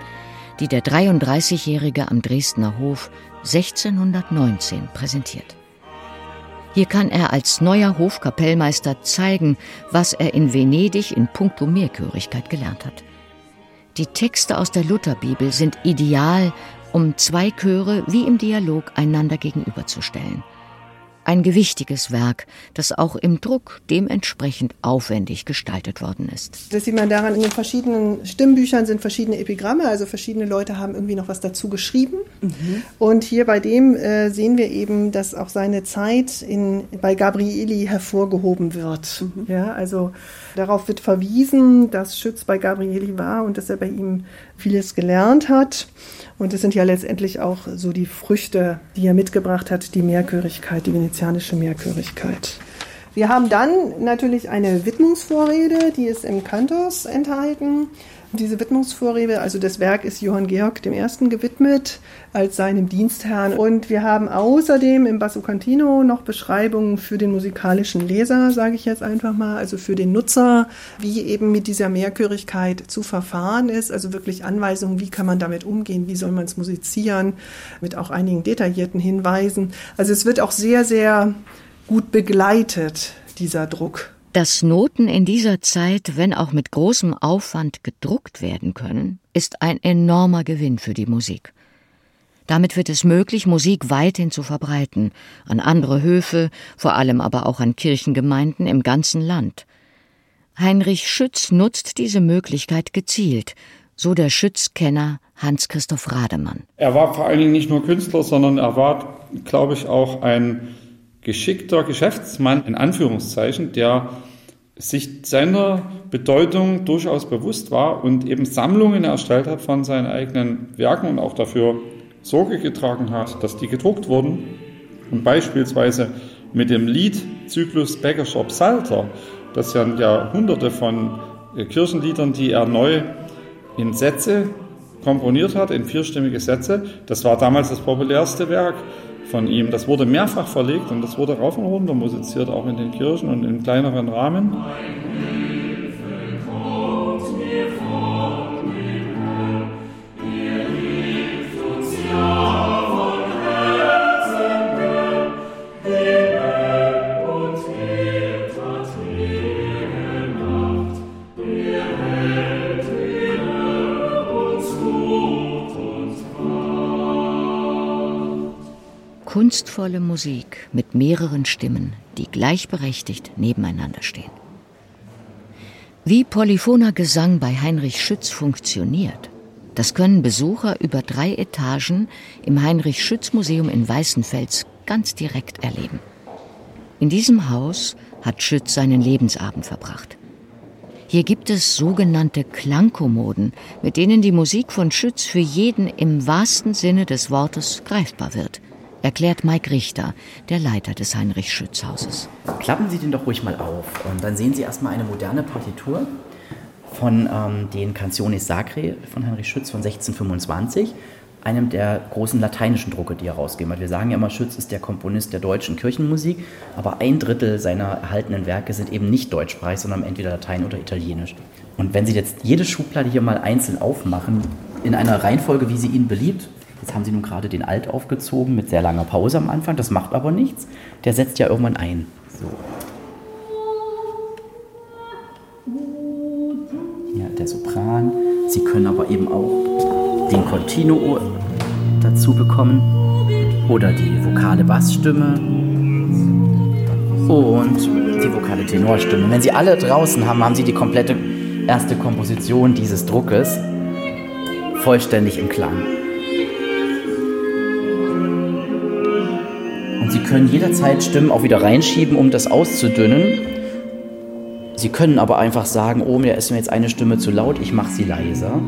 die der 33-Jährige am Dresdner Hof 1619 präsentiert. Hier kann er als neuer Hofkapellmeister zeigen, was er in Venedig in puncto Mehrchörigkeit gelernt hat. Die Texte aus der Lutherbibel sind ideal, um zwei Chöre wie im Dialog einander gegenüberzustellen – ein gewichtiges Werk, das auch im Druck dementsprechend aufwendig gestaltet worden ist. Das sieht man daran, in den verschiedenen Stimmbüchern sind verschiedene Epigramme, also verschiedene Leute haben irgendwie noch was dazu geschrieben. Mhm. Und hier bei dem äh, sehen wir eben, dass auch seine Zeit in, bei Gabrieli hervorgehoben wird. Mhm. Ja, also darauf wird verwiesen, dass Schütz bei Gabrieli war und dass er bei ihm vieles gelernt hat. Und es sind ja letztendlich auch so die Früchte, die er mitgebracht hat, die Mehrchörigkeit, die venezianische Mehrchörigkeit. Wir haben dann natürlich eine Widmungsvorrede, die ist im Kantos enthalten. Diese Widmungsvorrede, also das Werk ist Johann Georg I. gewidmet als seinem Dienstherrn. Und wir haben außerdem im Basso Cantino noch Beschreibungen für den musikalischen Leser, sage ich jetzt einfach mal, also für den Nutzer, wie eben mit dieser Mehrchörigkeit zu verfahren ist. Also wirklich Anweisungen, wie kann man damit umgehen, wie soll man es musizieren, mit auch einigen detaillierten Hinweisen. Also es wird auch sehr, sehr gut begleitet, dieser Druck. Dass Noten in dieser Zeit, wenn auch mit großem Aufwand gedruckt werden können, ist ein enormer Gewinn für die Musik. Damit wird es möglich, Musik weithin zu verbreiten, an andere Höfe, vor allem aber auch an Kirchengemeinden im ganzen Land. Heinrich Schütz nutzt diese Möglichkeit gezielt, so der Schützkenner Hans-Christoph Rademann. Er war vor allen Dingen nicht nur Künstler, sondern er war, glaube ich, auch ein geschickter Geschäftsmann, in Anführungszeichen, der sich seiner Bedeutung durchaus bewusst war und eben Sammlungen erstellt hat von seinen eigenen Werken und auch dafür Sorge getragen hat, dass die gedruckt wurden. Und beispielsweise mit dem Liedzyklus Bäckerscher Psalter, das ja, ja hunderte von äh, Kirchenliedern, die er neu in Sätze komponiert hat, in vierstimmige Sätze, das war damals das populärste Werk von ihm. Das wurde mehrfach verlegt und das wurde rauf und runter musiziert, auch in den Kirchen und in kleineren Rahmen. Kunstvolle Musik mit mehreren Stimmen, die gleichberechtigt nebeneinander stehen. Wie polyphoner Gesang bei Heinrich Schütz funktioniert, das können Besucher über drei Etagen im Heinrich Schütz Museum in Weißenfels ganz direkt erleben. In diesem Haus hat Schütz seinen Lebensabend verbracht. Hier gibt es sogenannte Klangkommoden, mit denen die Musik von Schütz für jeden im wahrsten Sinne des Wortes greifbar wird erklärt Mike Richter, der Leiter des Heinrich-Schütz-Hauses. Klappen Sie den doch ruhig mal auf. Und dann sehen Sie erstmal eine moderne Partitur von ähm, den Canciones Sacre von Heinrich Schütz von 1625, einem der großen lateinischen Drucke, die er rausgegeben hat. Wir sagen ja immer, Schütz ist der Komponist der deutschen Kirchenmusik, aber ein Drittel seiner erhaltenen Werke sind eben nicht deutschsprachig, sondern entweder Latein oder Italienisch. Und wenn Sie jetzt jede Schublade hier mal einzeln aufmachen, in einer Reihenfolge, wie sie Ihnen beliebt, Jetzt haben sie nun gerade den Alt aufgezogen mit sehr langer Pause am Anfang. Das macht aber nichts. Der setzt ja irgendwann ein. So. Hier der Sopran. Sie können aber eben auch den Continuo dazu bekommen. Oder die vokale Bassstimme. Und die vokale Tenorstimme. Wenn Sie alle draußen haben, haben Sie die komplette erste Komposition dieses Druckes vollständig im Klang. Sie können jederzeit Stimmen auch wieder reinschieben, um das auszudünnen. Sie können aber einfach sagen, oh, mir ist mir jetzt eine Stimme zu laut, ich mache sie leiser.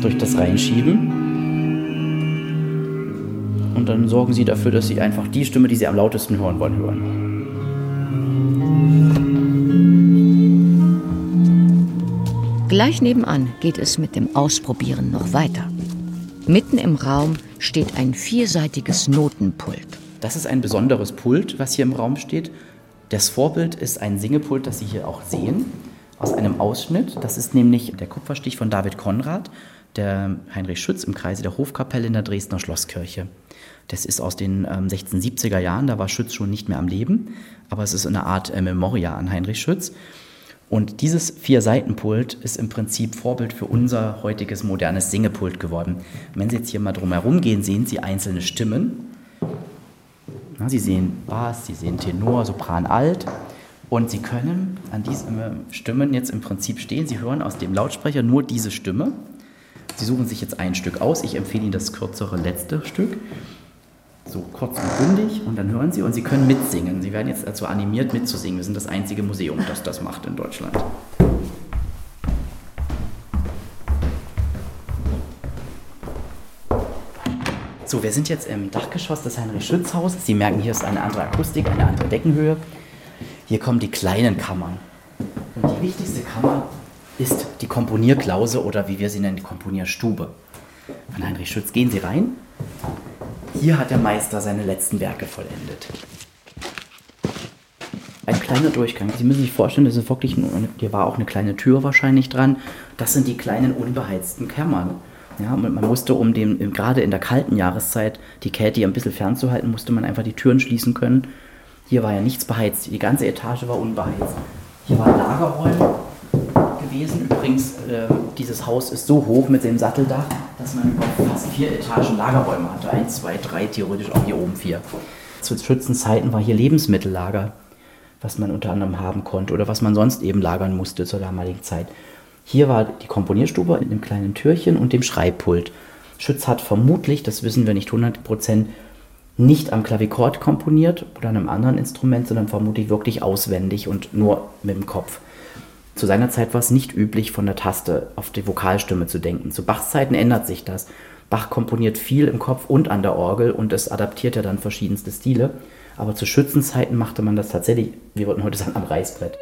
Durch das Reinschieben. Und dann sorgen Sie dafür, dass Sie einfach die Stimme, die Sie am lautesten hören wollen, hören. Gleich nebenan geht es mit dem Ausprobieren noch weiter. Mitten im Raum steht ein vierseitiges Notenpult. Das ist ein besonderes Pult, was hier im Raum steht. Das Vorbild ist ein Singepult, das Sie hier auch sehen, aus einem Ausschnitt. Das ist nämlich der Kupferstich von David Konrad, der Heinrich Schütz im Kreise der Hofkapelle in der Dresdner Schlosskirche. Das ist aus den ähm, 1670er Jahren, da war Schütz schon nicht mehr am Leben, aber es ist eine Art äh, Memoria an Heinrich Schütz. Und dieses Vier-Seiten-Pult ist im Prinzip Vorbild für unser heutiges modernes Singepult geworden. Wenn Sie jetzt hier mal drumherum gehen, sehen Sie einzelne Stimmen. Sie sehen Bass, Sie sehen Tenor, Sopran, Alt. Und Sie können an diesen Stimmen jetzt im Prinzip stehen. Sie hören aus dem Lautsprecher nur diese Stimme. Sie suchen sich jetzt ein Stück aus. Ich empfehle Ihnen das kürzere letzte Stück so kurz und bündig und dann hören Sie und Sie können mitsingen. Sie werden jetzt dazu animiert mitzusingen. Wir sind das einzige Museum, das das macht in Deutschland. So, wir sind jetzt im Dachgeschoss des Heinrich-Schütz-Hauses. Sie merken, hier ist eine andere Akustik, eine andere Deckenhöhe. Hier kommen die kleinen Kammern. Und die wichtigste Kammer ist die Komponierklause oder wie wir sie nennen, die Komponierstube. Von Heinrich Schütz gehen Sie rein hier hat der Meister seine letzten Werke vollendet. Ein kleiner Durchgang. Sie müssen sich vorstellen, das ist wirklich, hier war auch eine kleine Tür wahrscheinlich dran. Das sind die kleinen unbeheizten Kammern. Ja, und man musste, um dem, gerade in der kalten Jahreszeit, die Kälte ein bisschen fernzuhalten, musste man einfach die Türen schließen können. Hier war ja nichts beheizt. Die ganze Etage war unbeheizt. Hier waren Lagerräume gewesen. Übrigens, äh, dieses Haus ist so hoch mit dem Satteldach, dass man fast vier Etagen Lagerräume hatte. Eins, zwei, drei, theoretisch auch hier oben vier. Zu Schützenzeiten war hier Lebensmittellager, was man unter anderem haben konnte oder was man sonst eben lagern musste zur damaligen Zeit. Hier war die Komponierstube in dem kleinen Türchen und dem Schreibpult. Schütz hat vermutlich, das wissen wir nicht 100 Prozent, nicht am Klavichord komponiert oder an einem anderen Instrument, sondern vermutlich wirklich auswendig und nur mit dem Kopf. Zu seiner Zeit war es nicht üblich, von der Taste auf die Vokalstimme zu denken. Zu Bachs Zeiten ändert sich das. Bach komponiert viel im Kopf und an der Orgel und es adaptiert ja dann verschiedenste Stile. Aber zu Schützenzeiten machte man das tatsächlich, wir würden heute sagen, am Reißbrett.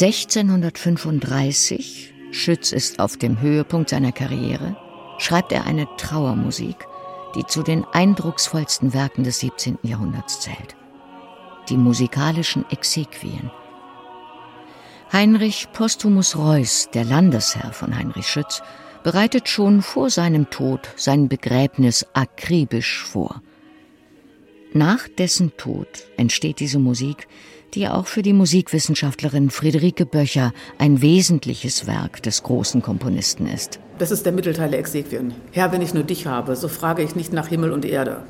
(1635) Schütz ist auf dem Höhepunkt seiner Karriere, schreibt er eine Trauermusik, die zu den eindrucksvollsten Werken des 17. Jahrhunderts zählt. Die musikalischen Exequien. Heinrich Postumus Reuß, der Landesherr von Heinrich Schütz, bereitet schon vor seinem Tod sein Begräbnis akribisch vor. Nach dessen Tod entsteht diese Musik, die auch für die Musikwissenschaftlerin Friederike Böcher ein wesentliches Werk des großen Komponisten ist. Das ist der Mittelteil der Exequien. Herr, wenn ich nur dich habe, so frage ich nicht nach Himmel und Erde.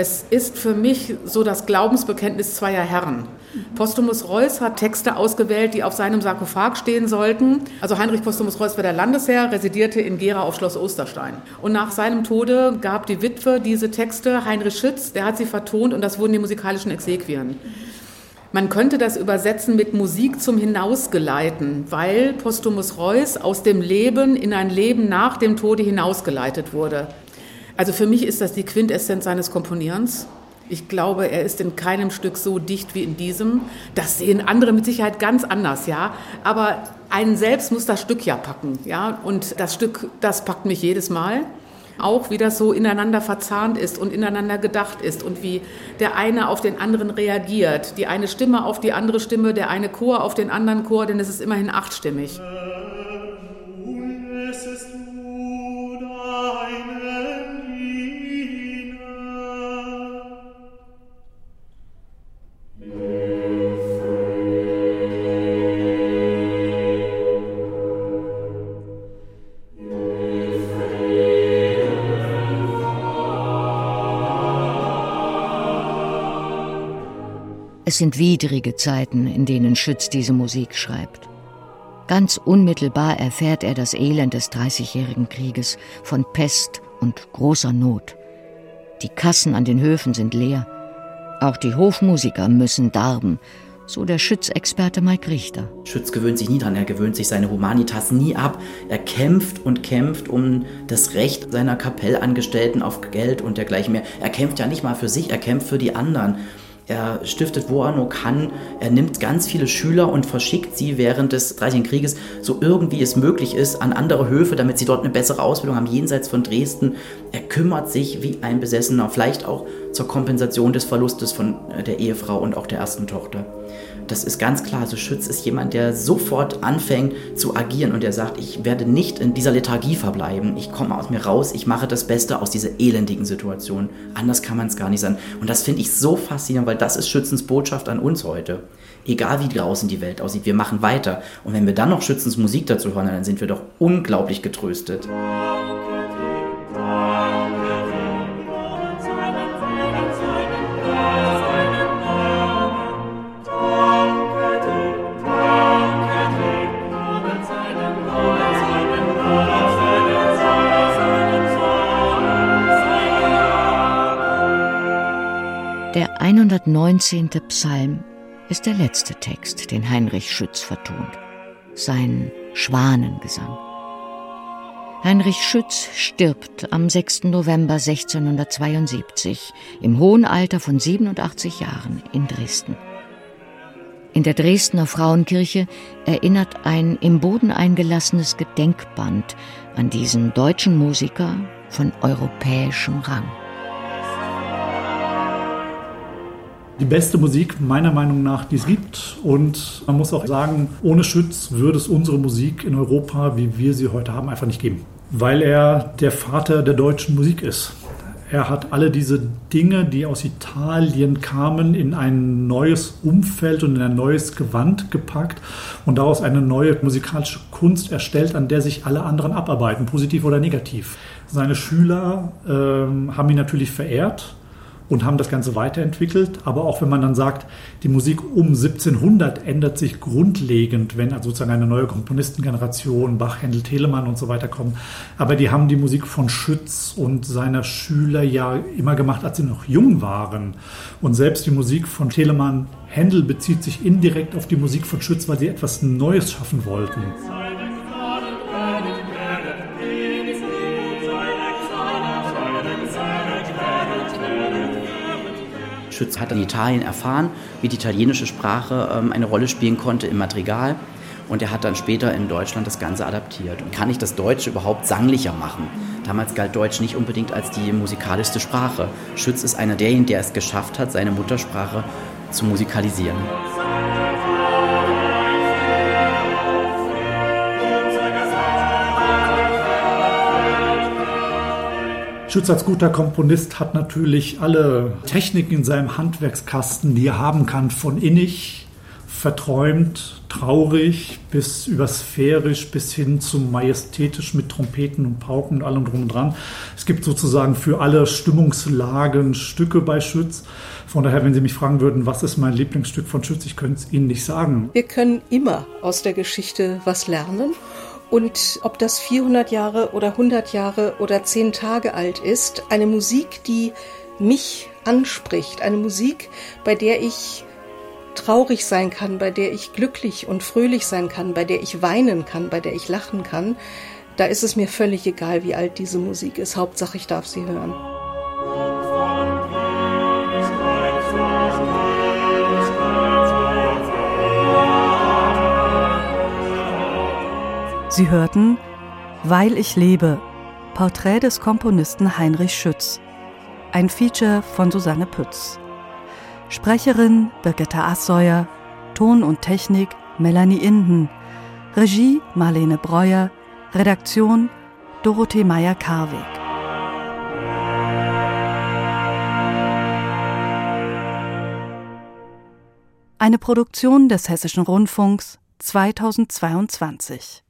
Es ist für mich so das Glaubensbekenntnis zweier Herren. Postumus Reuß hat Texte ausgewählt, die auf seinem Sarkophag stehen sollten. Also Heinrich Postumus Reuß war der Landesherr, residierte in Gera auf Schloss Osterstein. Und nach seinem Tode gab die Witwe diese Texte, Heinrich Schütz, der hat sie vertont und das wurden die musikalischen Exequien. Man könnte das übersetzen mit Musik zum Hinausgeleiten, weil Postumus Reuß aus dem Leben in ein Leben nach dem Tode hinausgeleitet wurde. Also für mich ist das die Quintessenz seines Komponierens. Ich glaube, er ist in keinem Stück so dicht wie in diesem. Das sehen andere mit Sicherheit ganz anders, ja. Aber einen selbst muss das Stück ja packen, ja. Und das Stück, das packt mich jedes Mal auch wie das so ineinander verzahnt ist und ineinander gedacht ist und wie der eine auf den anderen reagiert. Die eine Stimme auf die andere Stimme, der eine Chor auf den anderen Chor, denn es ist immerhin achtstimmig. Es sind widrige Zeiten, in denen Schütz diese Musik schreibt. Ganz unmittelbar erfährt er das Elend des Dreißigjährigen Krieges von Pest und großer Not. Die Kassen an den Höfen sind leer. Auch die Hofmusiker müssen darben, so der Schützexperte Mike Richter. Schütz gewöhnt sich nie dran, er gewöhnt sich seine Humanitas nie ab. Er kämpft und kämpft um das Recht seiner Kapellangestellten auf Geld und dergleichen mehr. Er kämpft ja nicht mal für sich, er kämpft für die anderen. Er stiftet, wo er nur kann. Er nimmt ganz viele Schüler und verschickt sie während des Dreißigjährigen Krieges, so irgendwie es möglich ist, an andere Höfe, damit sie dort eine bessere Ausbildung haben, jenseits von Dresden. Er kümmert sich wie ein Besessener, vielleicht auch zur Kompensation des Verlustes von äh, der Ehefrau und auch der ersten Tochter das ist ganz klar. Also Schütz ist jemand, der sofort anfängt zu agieren und der sagt, ich werde nicht in dieser Lethargie verbleiben. Ich komme aus mir raus, ich mache das Beste aus dieser elendigen Situation. Anders kann man es gar nicht sein. Und das finde ich so faszinierend, weil das ist Schützens Botschaft an uns heute. Egal wie draußen die Welt aussieht, wir machen weiter. Und wenn wir dann noch Schützens Musik dazu hören, dann sind wir doch unglaublich getröstet. Der 119. Psalm ist der letzte Text, den Heinrich Schütz vertont. Sein Schwanengesang. Heinrich Schütz stirbt am 6. November 1672 im hohen Alter von 87 Jahren in Dresden. In der Dresdner Frauenkirche erinnert ein im Boden eingelassenes Gedenkband an diesen deutschen Musiker von europäischem Rang. Die beste Musik meiner Meinung nach, die es gibt. Und man muss auch sagen, ohne Schütz würde es unsere Musik in Europa, wie wir sie heute haben, einfach nicht geben. Weil er der Vater der deutschen Musik ist. Er hat alle diese Dinge, die aus Italien kamen, in ein neues Umfeld und in ein neues Gewand gepackt und daraus eine neue musikalische Kunst erstellt, an der sich alle anderen abarbeiten, positiv oder negativ. Seine Schüler äh, haben ihn natürlich verehrt und haben das Ganze weiterentwickelt. Aber auch wenn man dann sagt, die Musik um 1700 ändert sich grundlegend, wenn also sozusagen eine neue Komponistengeneration, Bach, Händel, Telemann und so weiter kommen. Aber die haben die Musik von Schütz und seiner Schüler ja immer gemacht, als sie noch jung waren. Und selbst die Musik von Telemann, Händel bezieht sich indirekt auf die Musik von Schütz, weil sie etwas Neues schaffen wollten. Schütz hat in Italien erfahren, wie die italienische Sprache ähm, eine Rolle spielen konnte im Madrigal. Und er hat dann später in Deutschland das Ganze adaptiert. Und kann ich das Deutsche überhaupt sanglicher machen? Damals galt Deutsch nicht unbedingt als die musikalischste Sprache. Schütz ist einer derjenigen, der es geschafft hat, seine Muttersprache zu musikalisieren. Schütz als guter Komponist hat natürlich alle Techniken in seinem Handwerkskasten, die er haben kann, von innig, verträumt, traurig bis über sphärisch bis hin zum majestätisch mit Trompeten und Pauken und allem drum und dran. Es gibt sozusagen für alle Stimmungslagen Stücke bei Schütz. Von daher, wenn Sie mich fragen würden, was ist mein Lieblingsstück von Schütz, ich könnte es Ihnen nicht sagen. Wir können immer aus der Geschichte was lernen. Und ob das 400 Jahre oder 100 Jahre oder 10 Tage alt ist, eine Musik, die mich anspricht, eine Musik, bei der ich traurig sein kann, bei der ich glücklich und fröhlich sein kann, bei der ich weinen kann, bei der ich lachen kann, da ist es mir völlig egal, wie alt diese Musik ist. Hauptsache, ich darf sie hören. Sie hörten Weil ich lebe, Porträt des Komponisten Heinrich Schütz. Ein Feature von Susanne Pütz. Sprecherin Birgitta Asseuer, Ton und Technik Melanie Inden, Regie Marlene Breuer, Redaktion Dorothee Meyer-Karweg. Eine Produktion des Hessischen Rundfunks 2022